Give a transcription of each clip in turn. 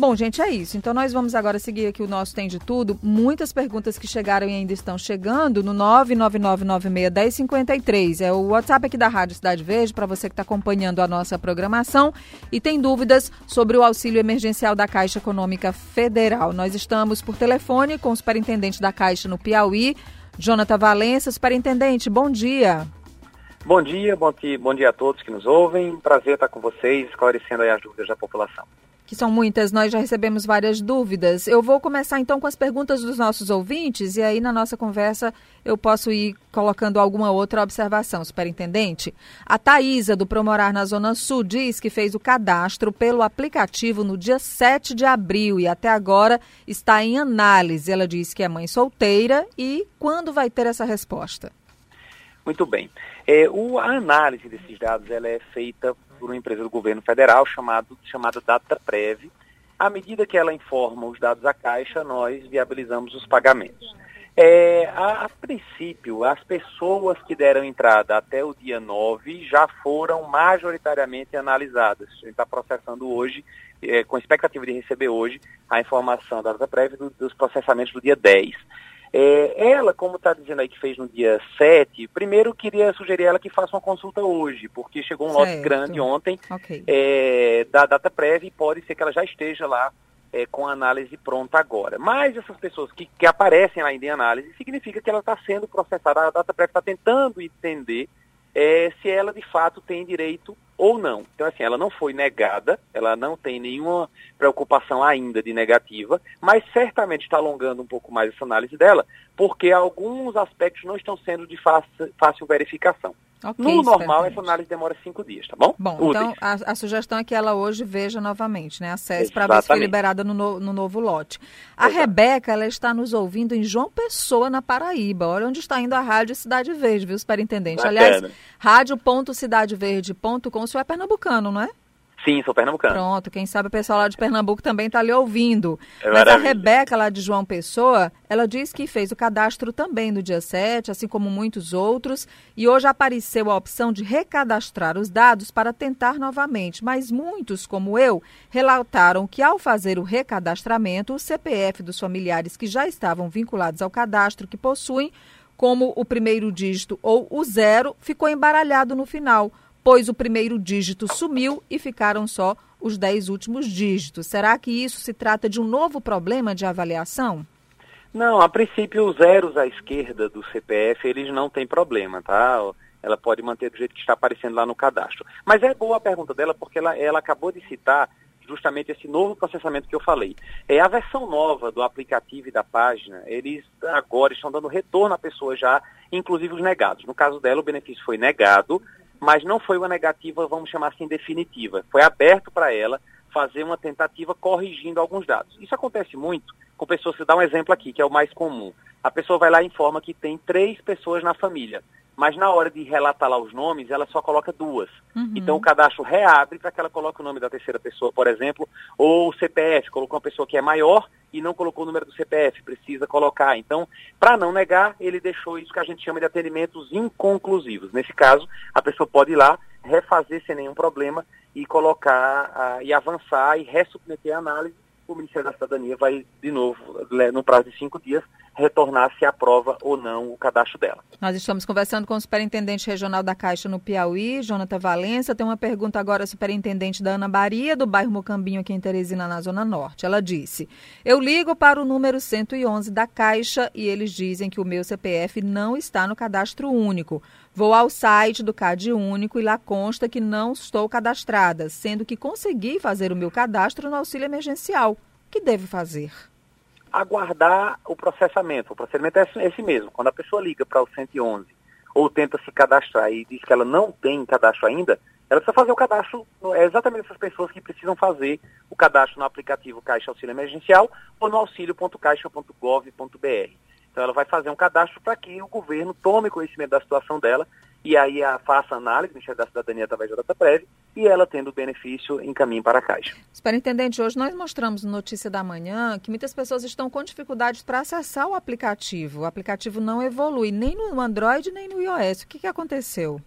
Bom, gente, é isso. Então nós vamos agora seguir aqui o nosso Tem de Tudo. Muitas perguntas que chegaram e ainda estão chegando no 999961053. É o WhatsApp aqui da Rádio Cidade Verde para você que está acompanhando a nossa programação e tem dúvidas sobre o auxílio emergencial da Caixa Econômica Federal. Nós estamos por telefone com o superintendente da Caixa no Piauí, Jonathan Valença. Superintendente, bom dia. Bom dia, bom dia, bom dia a todos que nos ouvem. Prazer estar com vocês, esclarecendo as dúvidas da população que são muitas, nós já recebemos várias dúvidas. Eu vou começar então com as perguntas dos nossos ouvintes e aí na nossa conversa eu posso ir colocando alguma outra observação, superintendente. A Thaisa, do Promorar na Zona Sul, diz que fez o cadastro pelo aplicativo no dia 7 de abril e até agora está em análise. Ela diz que é mãe solteira e quando vai ter essa resposta? Muito bem. É, o, a análise desses dados ela é feita por uma empresa do governo federal chamado, chamada DataPrev. À medida que ela informa os dados à Caixa, nós viabilizamos os pagamentos. É, a, a, princípio, as pessoas que deram entrada até o dia 9 já foram majoritariamente analisadas. A gente está processando hoje, é, com expectativa de receber hoje, a informação da DataPrev do, dos processamentos do dia 10. É, ela, como está dizendo aí que fez no dia 7, primeiro queria sugerir ela que faça uma consulta hoje, porque chegou um certo. lote grande ontem okay. é, da data prévia e pode ser que ela já esteja lá é, com a análise pronta agora. Mas essas pessoas que, que aparecem ainda em análise, significa que ela está sendo processada, a data prévia está tentando entender é, se ela de fato tem direito ou não. Então, assim, ela não foi negada, ela não tem nenhuma preocupação ainda de negativa, mas certamente está alongando um pouco mais essa análise dela, porque alguns aspectos não estão sendo de fácil, fácil verificação. Okay, no normal, essa análise demora cinco dias, tá bom? Bom, então a, a, sugestão é que ela hoje veja novamente, né? Acesse para ver se foi liberada no, no, no novo lote. A Exato. Rebeca, ela está nos ouvindo em João Pessoa, na Paraíba. Olha onde está indo a Rádio Cidade Verde, viu, superintendente? Bacana. Aliás, rádio.cidadeverde.com, o senhor é pernambucano, não é? Sim, sou pernambucano. Pronto, quem sabe o pessoal lá de Pernambuco também está lhe ouvindo. É Mas a Rebeca, lá de João Pessoa, ela diz que fez o cadastro também no dia 7, assim como muitos outros, e hoje apareceu a opção de recadastrar os dados para tentar novamente. Mas muitos, como eu, relataram que ao fazer o recadastramento, o CPF dos familiares que já estavam vinculados ao cadastro que possuem, como o primeiro dígito ou o zero, ficou embaralhado no final pois o primeiro dígito sumiu e ficaram só os dez últimos dígitos. Será que isso se trata de um novo problema de avaliação? Não, a princípio os zeros à esquerda do CPF, eles não têm problema, tá? Ela pode manter do jeito que está aparecendo lá no cadastro. Mas é boa a pergunta dela, porque ela, ela acabou de citar justamente esse novo processamento que eu falei. É a versão nova do aplicativo e da página, eles agora estão dando retorno à pessoa já, inclusive os negados. No caso dela, o benefício foi negado, mas não foi uma negativa, vamos chamar assim, definitiva. Foi aberto para ela fazer uma tentativa corrigindo alguns dados. Isso acontece muito com pessoas, você dá um exemplo aqui, que é o mais comum. A pessoa vai lá e informa que tem três pessoas na família, mas na hora de relatar lá os nomes, ela só coloca duas. Uhum. Então o cadastro reabre para que ela coloque o nome da terceira pessoa, por exemplo, ou o CPF, colocou uma pessoa que é maior e não colocou o número do CPF, precisa colocar. Então, para não negar, ele deixou isso que a gente chama de atendimentos inconclusivos. Nesse caso, a pessoa pode ir lá, refazer sem nenhum problema e colocar uh, e avançar e ressubmeter a análise. O Ministério da Cidadania vai, de novo, no prazo de cinco dias, retornar se aprova ou não o cadastro dela. Nós estamos conversando com o superintendente regional da Caixa no Piauí, Jonathan Valença. Tem uma pergunta agora, superintendente da Ana Baria, do bairro Mocambinho, aqui em Teresina, na Zona Norte. Ela disse: Eu ligo para o número 111 da Caixa e eles dizem que o meu CPF não está no cadastro único. Vou ao site do CAD Único e lá consta que não estou cadastrada, sendo que consegui fazer o meu cadastro no auxílio emergencial. O que devo fazer? Aguardar o processamento. O processamento é esse mesmo. Quando a pessoa liga para o 111 ou tenta se cadastrar e diz que ela não tem cadastro ainda, ela precisa fazer o cadastro, é exatamente essas pessoas que precisam fazer o cadastro no aplicativo Caixa Auxílio Emergencial ou no auxílio.caixa.gov.br. Então ela vai fazer um cadastro para que o governo tome conhecimento da situação dela e aí a, faça análise, o Ministério da Cidadania através da DataPrev, e ela tendo o benefício em caminho para a Caixa. Superintendente, hoje nós mostramos no Notícia da Manhã que muitas pessoas estão com dificuldades para acessar o aplicativo. O aplicativo não evolui nem no Android nem no iOS. O que, que aconteceu?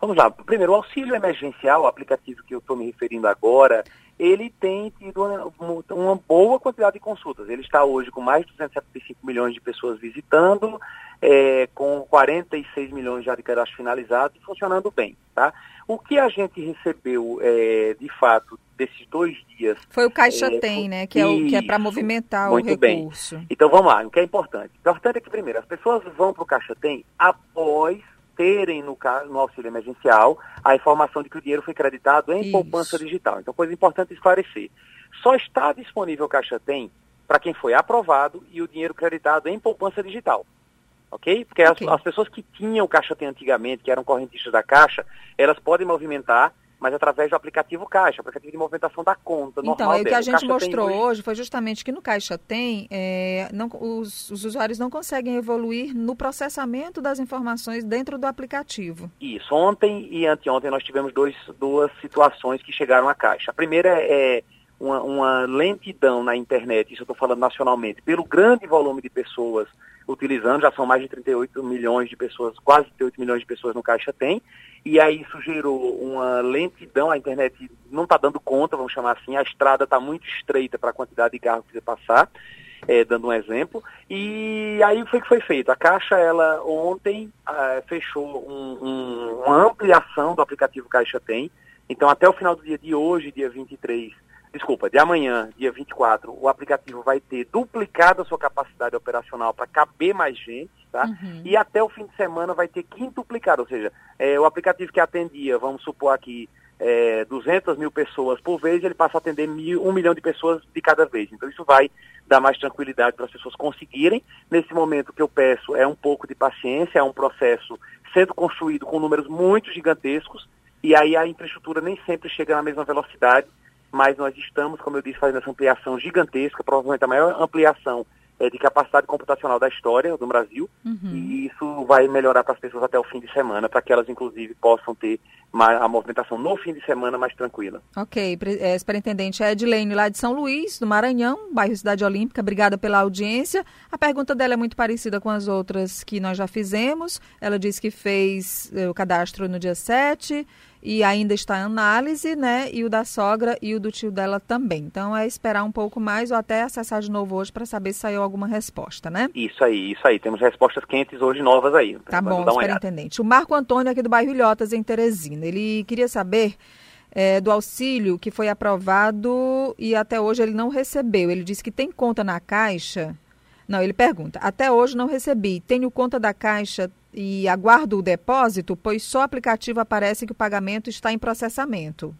Vamos lá. Primeiro, o auxílio emergencial, o aplicativo que eu estou me referindo agora, ele tem tido uma, uma, boa quantidade de consultas. Ele está hoje com mais de 275 milhões de pessoas visitando, é, com 46 milhões já de cadastro finalizado e funcionando bem. Tá? O que a gente recebeu, é, de fato, desses dois dias... Foi o Caixa é, Tem, né? Que é, o, que é para movimentar o recurso. Bem. Então, vamos lá. O que é importante? O importante é que, primeiro, as pessoas vão para o Caixa Tem após terem no, no, auxílio emergencial a informação de que o dinheiro foi creditado em Isso. poupança digital. Então, coisa importante esclarecer. Só está disponível o Caixa Tem para quem foi aprovado e o dinheiro creditado em poupança digital. Ok? Porque okay. As, as, pessoas que tinham o Caixa Tem antigamente, que eram correntistas da Caixa, elas podem movimentar mas através do aplicativo Caixa, aplicativo de movimentação da conta então, Então, o que a gente mostrou hoje... hoje foi justamente que no Caixa Tem, é, não, os, os, usuários não conseguem evoluir no processamento das informações dentro do aplicativo. Isso. Ontem e anteontem nós tivemos dois, duas situações que chegaram à Caixa. A primeira é uma, uma lentidão na internet, isso eu estou falando nacionalmente, pelo grande volume de pessoas utilizando, já são mais de 38 milhões de pessoas, quase 38 milhões de pessoas no Caixa Tem, e aí isso gerou uma lentidão, a internet não está dando conta, vamos chamar assim, a estrada está muito estreita para a quantidade de carros que você passar, é, dando um exemplo, e aí foi que foi feito. A Caixa, ela ontem uh, fechou um, um, uma ampliação do aplicativo Caixa Tem, então até o final do dia de hoje, dia 23, desculpa, de amanhã, dia 24, o aplicativo vai ter duplicado a sua capacidade operacional para caber mais gente, tá? Uhum. E até o fim de semana vai ter quintuplicado, ou seja, é, o aplicativo que atendia, vamos supor aqui, é, 200 mil pessoas por vez, ele passa a atender mil, um milhão de pessoas de cada vez. Então isso vai dar mais tranquilidade para as pessoas conseguirem. Nesse momento o que eu peço é um pouco de paciência, é um processo sendo construído com números muito gigantescos, e aí a infraestrutura nem sempre chega na mesma velocidade mas nós estamos, como eu disse, fazendo essa ampliação gigantesca, provavelmente a maior ampliação é, de capacidade computacional da história do Brasil, uhum. e isso vai melhorar para as pessoas até o fim de semana, para que elas, inclusive, possam ter a movimentação no fim de semana mais tranquila. Ok, é, superintendente Edilene, lá de São Luís, do Maranhão, bairro Cidade Olímpica, obrigada pela audiência. A pergunta dela é muito parecida com as outras que nós já fizemos. Ela disse que fez eh, o cadastro no dia 7, e ainda está em análise, né? E o da sogra e o do tio dela também. Então é esperar um pouco mais ou até acessar de novo hoje para saber se saiu alguma resposta, né? Isso aí, isso aí. Temos respostas quentes hoje novas aí. Tá bom, superintendente. O Marco Antônio aqui do bairro Ilhotas, em Teresina. Ele queria saber é, do auxílio que foi aprovado e até hoje ele não recebeu. Ele disse que tem conta na Caixa. Não, ele pergunta: até hoje não recebi. Tenho conta da Caixa e aguardo o depósito, pois só o aplicativo aparece que o pagamento está em processamento.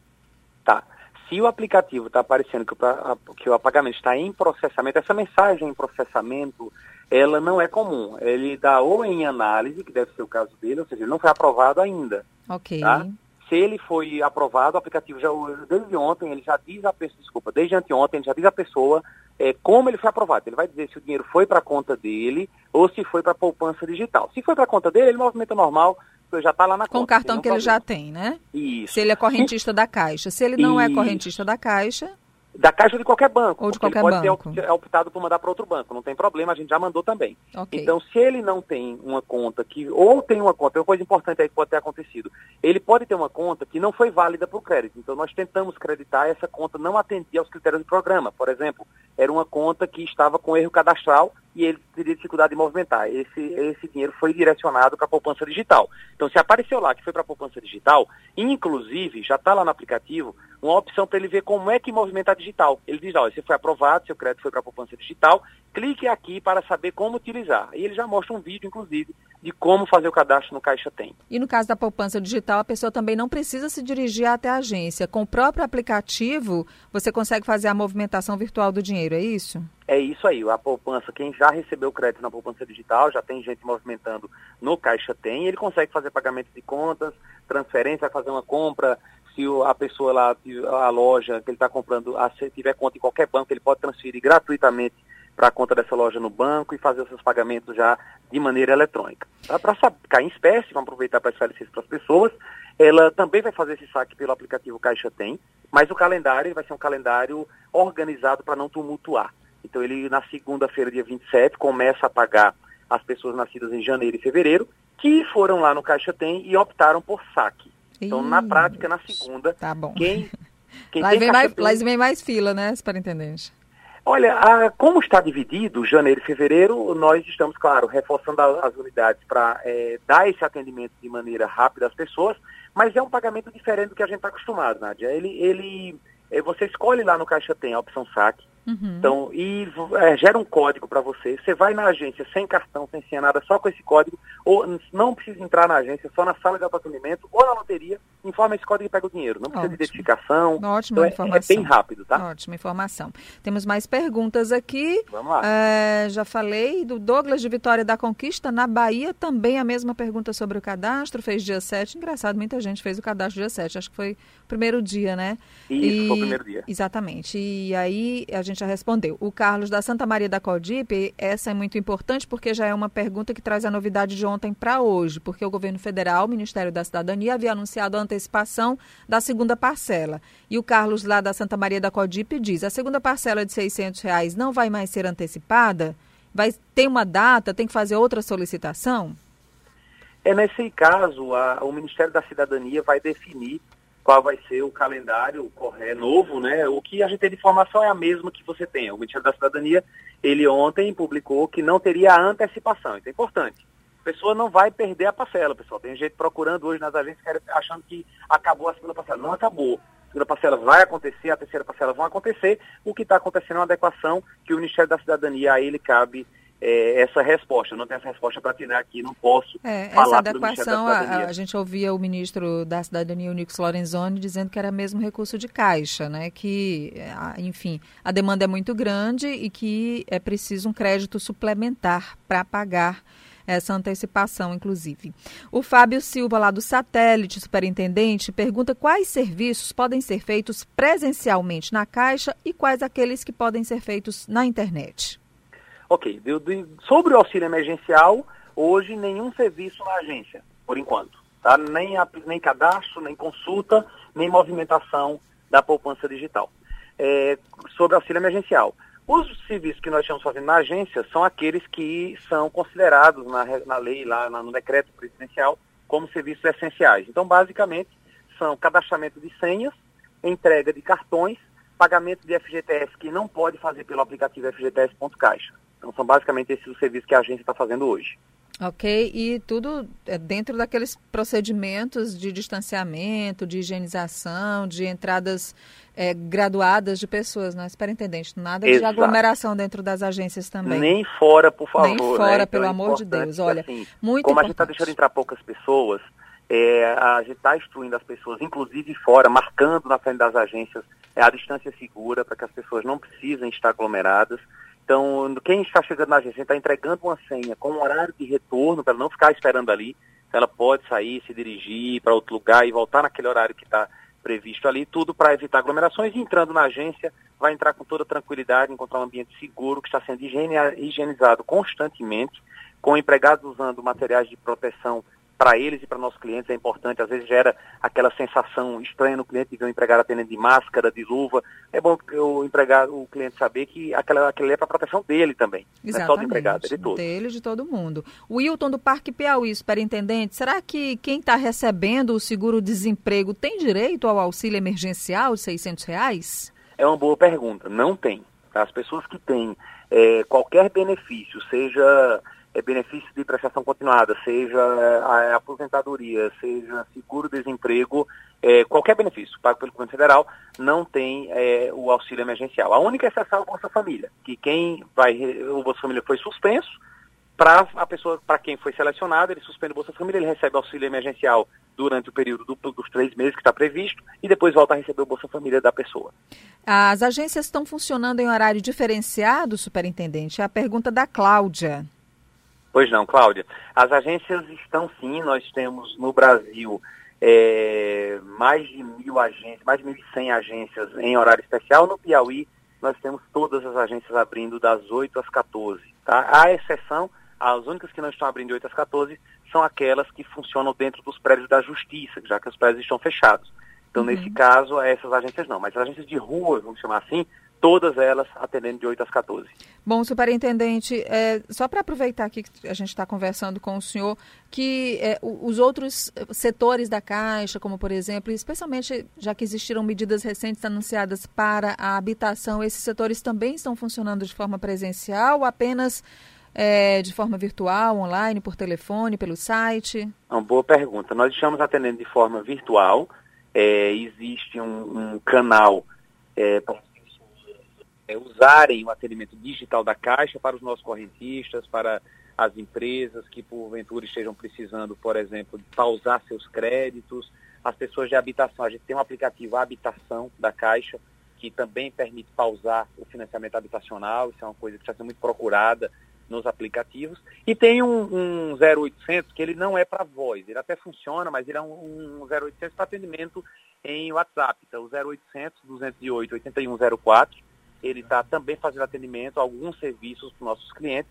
Tá. Se o aplicativo está aparecendo que o, que o pagamento está em processamento, essa mensagem em processamento, ela não é comum. Ele dá ou em análise, que deve ser o caso dele, ou seja, ele não foi aprovado ainda. Ok. Tá? Se ele foi aprovado, o aplicativo já, desde ontem, ele já diz a pessoa, desculpa, desde anteontem, ele já diz a pessoa é, como ele foi aprovado. Ele vai dizer se o dinheiro foi para a conta dele ou se foi para a poupança digital. Se foi para a conta dele, ele movimenta normal, já está lá na Com conta. Com o cartão que ele já tem, né? Isso. Se ele é correntista da Caixa. Se ele não é Isso. é correntista da Caixa da caixa de qualquer banco. Ou de qualquer ele pode banco. ter optado por mandar para outro banco, não tem problema, a gente já mandou também. Okay. Então, se ele não tem uma conta que, ou tem uma conta, é uma coisa importante aí que pode ter acontecido, ele pode ter uma conta que não foi válida para o crédito. Então, nós tentamos creditar, essa conta não atendia aos critérios do programa. Por exemplo, era uma conta que estava com erro cadastral e ele teria dificuldade de movimentar. Esse, esse dinheiro foi direcionado para a poupança digital. Então, se apareceu lá que foi para a poupança digital, inclusive, já está lá no aplicativo, uma opção para ele ver como é que movimenta a digital. Ele diz, olha, você foi aprovado, seu crédito foi para a poupança digital, clique aqui para saber como utilizar. E ele já mostra um vídeo, inclusive, de como fazer o cadastro no Caixa Tem. E no caso da poupança digital, a pessoa também não precisa se dirigir até a agência. Com o próprio aplicativo, você consegue fazer a movimentação virtual do dinheiro, é isso? É isso aí, a poupança, quem já recebeu crédito na poupança digital, já tem gente movimentando no Caixa Tem, ele consegue fazer pagamento de contas, transferência, fazer uma compra, se a pessoa lá, a loja que ele está comprando, se tiver conta em qualquer banco, ele pode transferir gratuitamente para a conta dessa loja no banco e fazer os seus pagamentos já de maneira eletrônica. Para cair em espécie, vamos aproveitar para esclarecer isso para as pessoas, ela também vai fazer esse saque pelo aplicativo Caixa Tem, mas o calendário vai ser um calendário organizado para não tumultuar. Então ele, na segunda-feira, dia 27, começa a pagar as pessoas nascidas em janeiro e fevereiro, que foram lá no Caixa Tem e optaram por saque. Então, na prática, na segunda, tá quem Quem lá, vem mais, lá vem mais fila, né, superintendente? Olha, a, como está dividido, janeiro e fevereiro, nós estamos, claro, reforçando a, as unidades para é, dar esse atendimento de maneira rápida às pessoas, mas é um pagamento diferente do que a gente está acostumado, Nádia. Ele, ele, é, você escolhe lá no Caixa Tem a opção saque, Uhum. Então, e é, gera um código para você. Você vai na agência sem cartão, sem senha, nada, só com esse código, ou não precisa entrar na agência, só na sala de autoatendimento ou na loteria, informa esse código e pega o dinheiro. Não precisa Ótimo. de identificação. Ótima então, informação. É, é, bem rápido, tá? Ótima informação. Temos mais perguntas aqui. Vamos lá. É, já falei do Douglas de Vitória da Conquista, na Bahia, também a mesma pergunta sobre o cadastro, fez dia 7. Engraçado, muita gente fez o cadastro dia 7, acho que foi o primeiro dia, né? Isso, e... foi o primeiro dia. Exatamente. E aí a gente já respondeu. O Carlos da Santa Maria da Codipe, essa é muito importante porque já é uma pergunta que traz a novidade de ontem para hoje, porque o governo federal, o Ministério da Cidadania, havia anunciado a antecipação da segunda parcela. E o Carlos lá da Santa Maria da Codipe diz: a segunda parcela de 600 reais não vai mais ser antecipada? Vai ter uma data? Tem que fazer outra solicitação? É nesse caso, a, o Ministério da Cidadania vai definir qual vai ser o calendário correto, novo, né? O que a gente tem de informação é a mesma que você tem. O Ministério da Cidadania, ele ontem publicou que não teria antecipação. Isso é importante. A pessoa não vai perder a parcela, pessoal. Tem gente procurando hoje nas agências achando que acabou a segunda parcela. Não acabou. A segunda parcela vai acontecer, a terceira parcela vai acontecer. O que está acontecendo é uma adequação que o Ministério da Cidadania, a ele cabe é, essa resposta. Eu não tenho essa resposta para tirar aqui, não posso é, falar Essa adequação, a, a, gente ouvia o ministro da Cidadania, o Nix Lorenzoni, dizendo que era mesmo recurso de caixa, né? que, enfim, a demanda é muito grande e que é preciso um crédito suplementar para pagar essa antecipação, inclusive. O Fábio Silva, lá do Satélite, superintendente, pergunta quais serviços podem ser feitos presencialmente na Caixa e quais aqueles que podem ser feitos na internet. Ok, de, de, sobre o auxílio emergencial, hoje nenhum serviço na agência, por enquanto. Tá? Nem, nem cadastro, nem consulta, nem movimentação da poupança digital. É, sobre auxílio emergencial. Os serviços que nós estamos fazendo na agência são aqueles que são considerados na, na lei, lá no decreto presidencial, como serviços essenciais. Então, basicamente, são cadastramento de senhas, entrega de cartões, pagamento de FGTS que não pode fazer pelo aplicativo FGTS.caixa. Então, são basicamente esses os serviços que a agência está fazendo hoje. Ok, e tudo é dentro daqueles procedimentos de distanciamento, de higienização, de entradas é, graduadas de pessoas, não é, superintendente? Nada Exato. de aglomeração dentro das agências também. Nem fora, por favor. Nem fora, né? pelo é amor de Deus. Olha, assim, muito Como importante. a gente está deixando entrar poucas pessoas, é, a gente está instruindo as pessoas, inclusive fora, marcando na frente das agências é, a distância segura para que as pessoas não precisem estar aglomeradas. Então, quem está chegando na agência está entregando uma senha com um horário de retorno para não ficar esperando ali. Ela pode sair, se dirigir para outro lugar e voltar naquele horário que está previsto ali, tudo para evitar aglomerações. E entrando na agência, vai entrar com toda tranquilidade, encontrar um ambiente seguro que está sendo higienizado constantemente, com empregados usando materiais de proteção para eles e para nossos clientes é importante. Às vezes gera aquela sensação estranha no cliente de ver o empregado atendendo de máscara, de luva. É bom que o empregado, o cliente saber que aquela, aquela é para proteção dele também. Exatamente. Não é só do empregado, é de todos. Dele de todo mundo. O Wilton do Parque Piauí, superintendente, será que quem está recebendo o seguro-desemprego tem direito ao auxílio emergencial de 600 reais? É uma boa pergunta. Não tem. As pessoas que têm é, qualquer benefício, seja é, benefício de prestação continuada, seja a, a aposentadoria, seja seguro-desemprego, é, qualquer benefício pago pelo governo federal não tem é, o auxílio emergencial. A única exceção é o Bolsa Família, que quem vai, o Bolsa Família foi suspenso, para a pessoa, para quem foi selecionado, ele suspende o Bolsa Família, ele recebe auxílio emergencial durante o período do, dos três meses que está previsto e depois volta a receber o Bolsa Família da pessoa. As agências estão funcionando em horário diferenciado, superintendente? É a pergunta da Cláudia. Pois não, Cláudia. As agências estão sim, nós temos no Brasil é, mais de mil agências, mais de 1.100 agências em horário especial. No Piauí, nós temos todas as agências abrindo das 8 às 14. Tá? A exceção, as únicas que não estão abrindo de 8 às 14 são aquelas que funcionam dentro dos prédios da justiça, já que os prédios estão fechados. Então, uhum. nesse caso, essas agências não. Mas as agências de rua, vamos chamar assim, todas elas atendendo de 8 às 14. Bom, superintendente, é, só para aproveitar aqui que a gente está conversando com o senhor, que é, os outros setores da Caixa, como por exemplo, especialmente já que existiram medidas recentes anunciadas para a habitação, esses setores também estão funcionando de forma presencial ou apenas é, de forma virtual, online, por telefone, pelo site? Uma boa pergunta. Nós estamos atendendo de forma virtual. É, existe um, um canal é, é, usarem o atendimento digital da Caixa para os nossos correntistas, para as empresas que porventura estejam precisando, por exemplo, de pausar seus créditos, as pessoas de habitação. A gente tem um aplicativo Habitação da Caixa, que também permite pausar o financiamento habitacional, isso é uma coisa que está sendo muito procurada nos aplicativos. E tem um, um 0800 que ele não é para voz, ele até funciona, mas ele é um, um 0800 para atendimento em WhatsApp. Então, o 0800 208 8104 ele está também fazendo atendimento a alguns serviços para os nossos clientes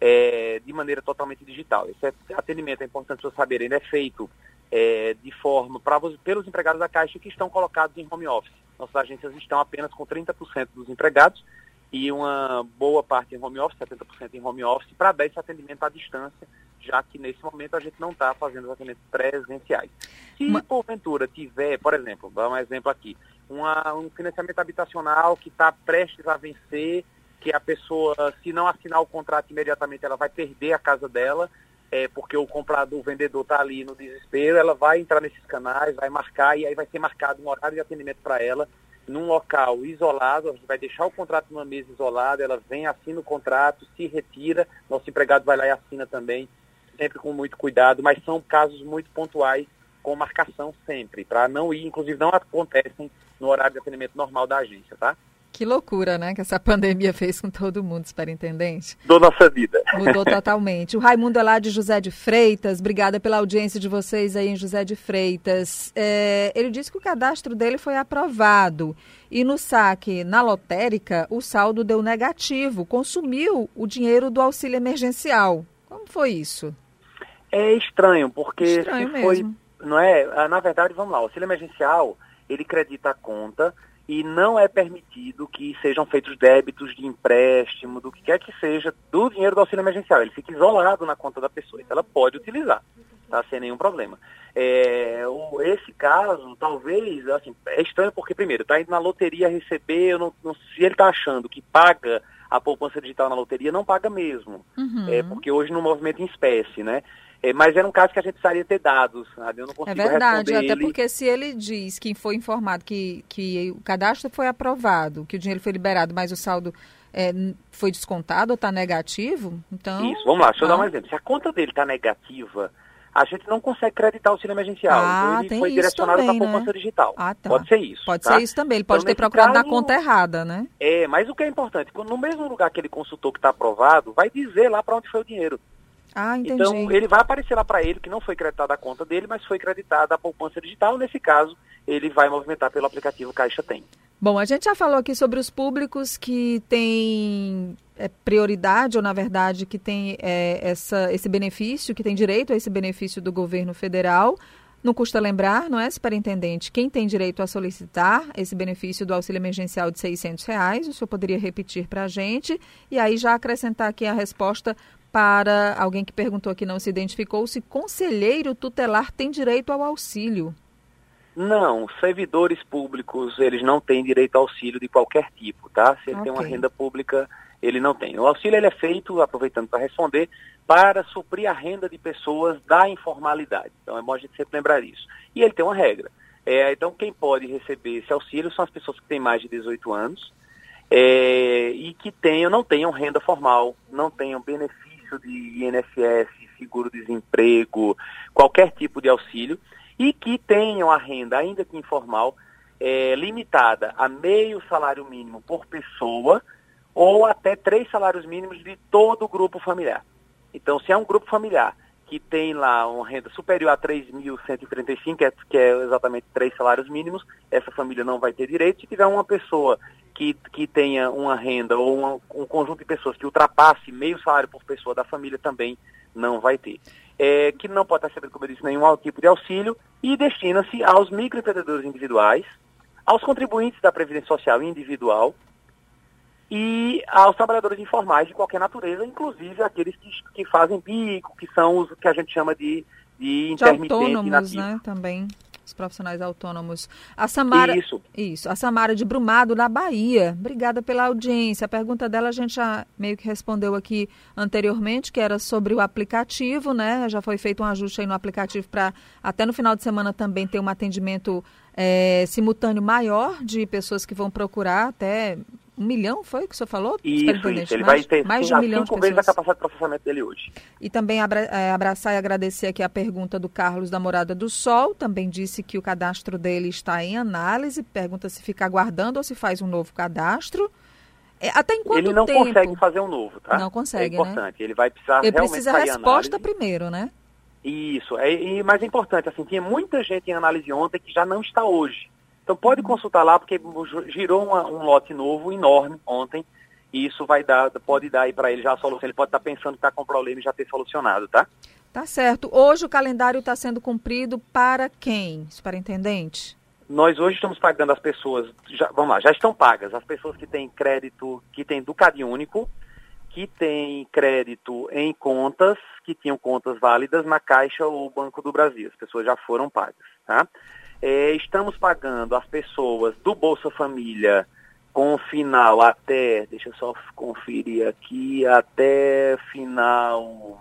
é, de maneira totalmente digital. Esse atendimento, é importante vocês saberem, ele é feito é, de forma para pelos empregados da Caixa que estão colocados em home office. Nossas agências estão apenas com 30% dos empregados e uma boa parte em home office, 70% em home office, para dar esse atendimento à distância, já que nesse momento a gente não está fazendo os atendimentos presenciais. Se porventura tiver, por exemplo, vou dar um exemplo aqui, uma, um financiamento habitacional que está prestes a vencer, que a pessoa, se não assinar o contrato imediatamente, ela vai perder a casa dela, é, porque o comprador, o vendedor está ali no desespero, ela vai entrar nesses canais, vai marcar, e aí vai ser marcado um horário de atendimento para ela, num local isolado, a gente vai deixar o contrato numa mesa isolada, ela vem, assina o contrato, se retira, nosso empregado vai lá e assina também, sempre com muito cuidado, mas são casos muito pontuais, com marcação sempre, para não ir, inclusive não acontecem no horário de atendimento normal da agência, tá? Que loucura, né? Que essa pandemia fez com todo mundo, superintendente. Do nossa vida. Mudou totalmente. O Raimundo é lá de José de Freitas. Obrigada pela audiência de vocês aí em José de Freitas. É, ele disse que o cadastro dele foi aprovado. E no saque na lotérica, o saldo deu negativo. Consumiu o dinheiro do auxílio emergencial. Como foi isso? É estranho, porque estranho foi. Não é? Ah, na verdade, vamos lá, o auxílio emergencial ele credita a conta e não é permitido que sejam feitos débitos de empréstimo, do que quer que seja, do dinheiro do auxílio emergencial. Ele fica isolado na conta da pessoa, então ela pode utilizar, tá? sem nenhum problema. É, o, esse caso, talvez, assim, é estranho porque, primeiro, está indo na loteria receber, não, não, se ele está achando que paga a poupança digital na loteria, não paga mesmo. Uhum. É, porque hoje no movimento em espécie, né? É, mas era um caso que a gente precisaria ter dados, sabe? Eu não consigo É verdade, até ele. porque se ele diz que foi informado que, que o cadastro foi aprovado, que o dinheiro foi liberado, mas o saldo é, foi descontado ou está negativo, então... Isso, vamos lá, deixa eu dar um exemplo. Se a conta dele está negativa, a gente não consegue creditar o auxílio emergencial. Ah, então ele foi direcionado para a poupança né? digital. Ah, tá. Pode ser isso. Pode tá? ser isso também. Ele pode então, ter procurado caso, na conta errada, né? É, mas o que é importante, no mesmo lugar que ele consultou que está aprovado, vai dizer lá para onde foi o dinheiro. Ah, entendi. Então, ele vai aparecer lá para ele que não foi creditada a conta dele, mas foi creditada a poupança digital. Nesse caso, ele vai movimentar pelo aplicativo Caixa Tem. Bom, a gente já falou aqui sobre os públicos que têm é, prioridade, ou na verdade que têm é, essa, esse benefício, que tem direito a esse benefício do governo federal. Não custa lembrar, não é, superintendente, quem tem direito a solicitar esse benefício do auxílio emergencial de 600 reais, o senhor poderia repetir para a gente, e aí já acrescentar aqui a resposta para alguém que perguntou aqui, não se identificou, se conselheiro tutelar tem direito ao auxílio. Não, servidores públicos, eles não têm direito ao auxílio de qualquer tipo, tá? Se ele okay. tem uma renda pública, ele não tem. O auxílio ele é feito, aproveitando para responder, para suprir a renda de pessoas da informalidade. Então é bom a gente sempre lembrar isso. E ele tem uma regra. É, então quem pode receber esse auxílio são as pessoas que têm mais de 18 anos é, e que tenham, não tenham renda formal, não tenham benefício benefício de INSS, seguro-desemprego, qualquer tipo de auxílio, e que tenham a renda, ainda que informal, é, limitada a meio salário mínimo por pessoa ou até três salários mínimos de todo o grupo familiar. Então, se é um grupo familiar que tem lá uma renda superior a 3.135, que, é, que é exatamente três salários mínimos, essa família não vai ter direito. Se tiver uma pessoa que, que tenha uma renda ou uma, um conjunto de pessoas que ultrapasse meio salário por pessoa da família também não vai ter. É, que não pode estar recebendo, como eu disse, nenhum tipo de auxílio e destina-se aos microempreendedores individuais, aos contribuintes da Previdência Social individual e aos trabalhadores informais de qualquer natureza, inclusive aqueles que, que fazem bico, que são os que a gente chama de, de de autônomos, né, também os profissionais autônomos. A Samara, isso. isso, a Samara de Brumado, na Bahia. Obrigada pela audiência. A pergunta dela a gente já meio que respondeu aqui anteriormente, que era sobre o aplicativo, né? Já foi feito um ajuste aí no aplicativo para até no final de semana também ter um atendimento é, simultâneo maior de pessoas que vão procurar até um milhão, foi o que o senhor falou? Isso, isso. Ele mais, vai ter mais de um milhão cinco de vezes a capacidade de processamento dele hoje. E também é, abraçar e agradecer aqui a pergunta do Carlos da Morada do Sol. Também disse que o cadastro dele está em análise. Pergunta se fica aguardando ou se faz um novo cadastro. É, até em quanto Ele não tempo? consegue fazer um novo, tá? Não consegue, É importante. Né? Ele vai precisar Ele realmente precisa a resposta primeiro, né? Isso. É, e mais importante, assim, tinha muita gente em análise ontem que já não está hoje. Então pode consultar lá, porque girou uma, um lote novo, enorme, ontem, e isso vai dar, pode dar aí para ele já a solução. Ele pode estar tá pensando que está com problema e já ter solucionado, tá? Tá certo. Hoje o calendário está sendo cumprido para quem, superintendente? Nós hoje estamos pagando as pessoas, já, vamos lá, já estão pagas, as pessoas que têm crédito, que têm do Único, que têm crédito em contas, que tinham contas válidas na Caixa ou Banco do Brasil. As pessoas já foram pagas, tá? É, estamos pagando as pessoas do Bolsa Família com final até, deixa eu só conferir aqui, até final, um,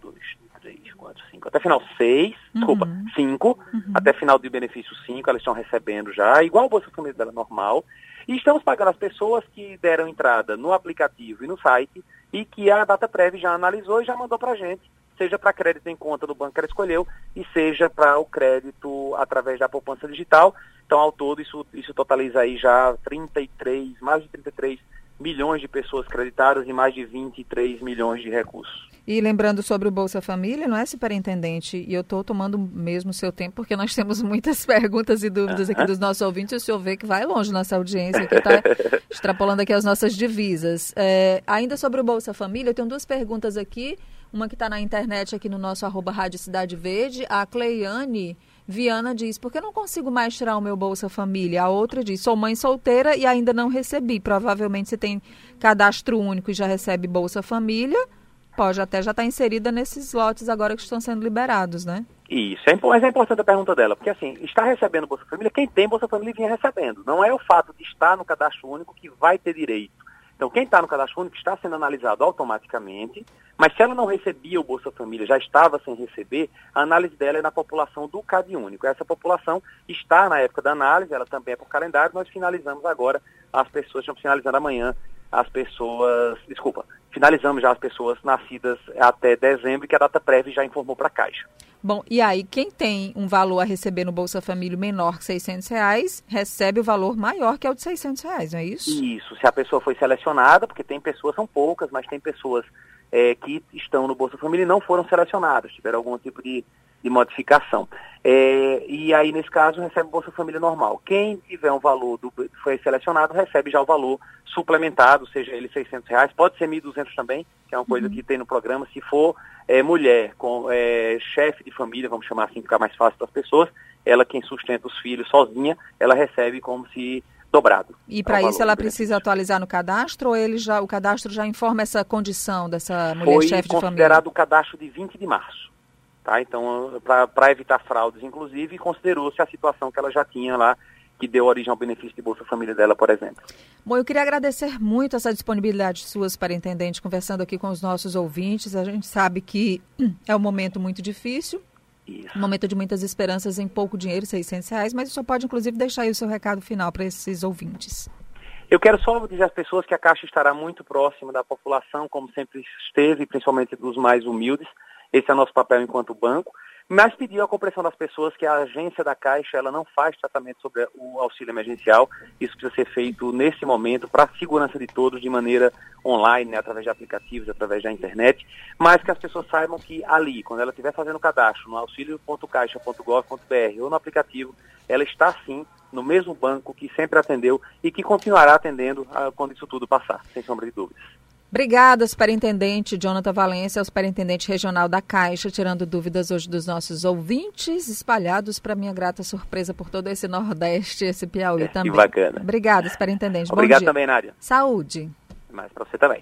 dois, três, quatro, cinco, até final seis, uhum. desculpa, cinco, uhum. até final de benefício cinco, elas estão recebendo já, igual o Bolsa Família dela normal, e estamos pagando as pessoas que deram entrada no aplicativo e no site e que a Data Prev já analisou e já mandou para a gente seja para crédito em conta do banco que ela escolheu e seja para o crédito através da poupança digital. Então, ao todo, isso, isso totaliza aí já 33, mais de 33 milhões de pessoas creditadas e mais de 23 milhões de recursos. E lembrando sobre o Bolsa Família, não é, superintendente? E eu estou tomando mesmo o seu tempo, porque nós temos muitas perguntas e dúvidas aqui dos nossos ouvintes. E o senhor vê que vai longe nossa audiência, que está extrapolando aqui as nossas divisas. É, ainda sobre o Bolsa Família, eu tenho duas perguntas aqui. Uma que está na internet aqui no nosso arroba Rádio Cidade Verde. A Cleiane Viana diz, por que não consigo mais tirar o meu Bolsa Família? A outra diz, sou mãe solteira e ainda não recebi. Provavelmente você tem cadastro único e já recebe Bolsa Família. Pode até já estar tá inserida nesses lotes agora que estão sendo liberados, né? Isso, é, mas é importante a pergunta dela, porque assim, está recebendo Bolsa Família, quem tem Bolsa Família vinha recebendo. Não é o fato de estar no cadastro único que vai ter direito. Então, quem está no cadastro único está sendo analisado automaticamente, mas se ela não recebia o Bolsa Família, já estava sem receber, a análise dela é na população do CAD único. Essa população está na época da análise, ela também é por calendário, nós finalizamos agora as pessoas, estamos finalizando amanhã as pessoas, desculpa, finalizamos já as pessoas nascidas até dezembro, que a data prévia já informou para a Caixa. Bom, e aí quem tem um valor a receber no Bolsa Família menor que 600 reais, recebe o valor maior que é o de 600 reais, não é isso? Isso, se a pessoa foi selecionada, porque tem pessoas, são poucas, mas tem pessoas é, que estão no Bolsa Família e não foram selecionadas, tiveram algum tipo de, de modificação. É, e aí, nesse caso, recebe Bolsa Família normal. Quem tiver um valor, do, foi selecionado, recebe já o valor suplementado, seja ele 600 reais, pode ser 1.200 também, que é uma coisa uhum. que tem no programa. Se for é, mulher, com é, chefe de família, vamos chamar assim, ficar mais fácil para as pessoas, ela quem sustenta os filhos sozinha, ela recebe como se dobrado. E para isso ela precisa atualizar no cadastro ou ele já, o cadastro já informa essa condição dessa mulher chefe de família? Foi considerado o cadastro de 20 de março. Tá? Então, para evitar fraudes, inclusive, considerou-se a situação que ela já tinha lá que deu origem ao benefício de Bolsa Família dela, por exemplo. Bom, eu queria agradecer muito essa disponibilidade sua, superintendente, conversando aqui com os nossos ouvintes. A gente sabe que é um momento muito difícil, Isso. um momento de muitas esperanças em pouco dinheiro, 600 reais, mas o senhor pode, inclusive, deixar aí o seu recado final para esses ouvintes. Eu quero só dizer às pessoas que a Caixa estará muito próxima da população, como sempre esteve, principalmente dos mais humildes. Esse é o nosso papel enquanto banco mas pediu a compreensão das pessoas que a agência da Caixa ela não faz tratamento sobre o auxílio emergencial. Isso precisa ser feito nesse momento para a segurança de todos de maneira online, né, através de aplicativos, através da internet, mas que as pessoas saibam que ali, quando ela estiver fazendo cadastro no auxilio.caixa.gov.br ou no aplicativo, ela está sim no mesmo banco que sempre atendeu e que continuará atendendo ah, quando isso tudo passar, sem sombra de dúvidas. Obrigada, superintendente Jonathan Valência, superintendente regional da Caixa, tirando dúvidas hoje dos nossos ouvintes, espalhados para minha grata surpresa por todo esse Nordeste, esse Piauí é, também. Que bacana. Obrigada, superintendente. Obrigado também, Nádia. Saúde. Mais para você também.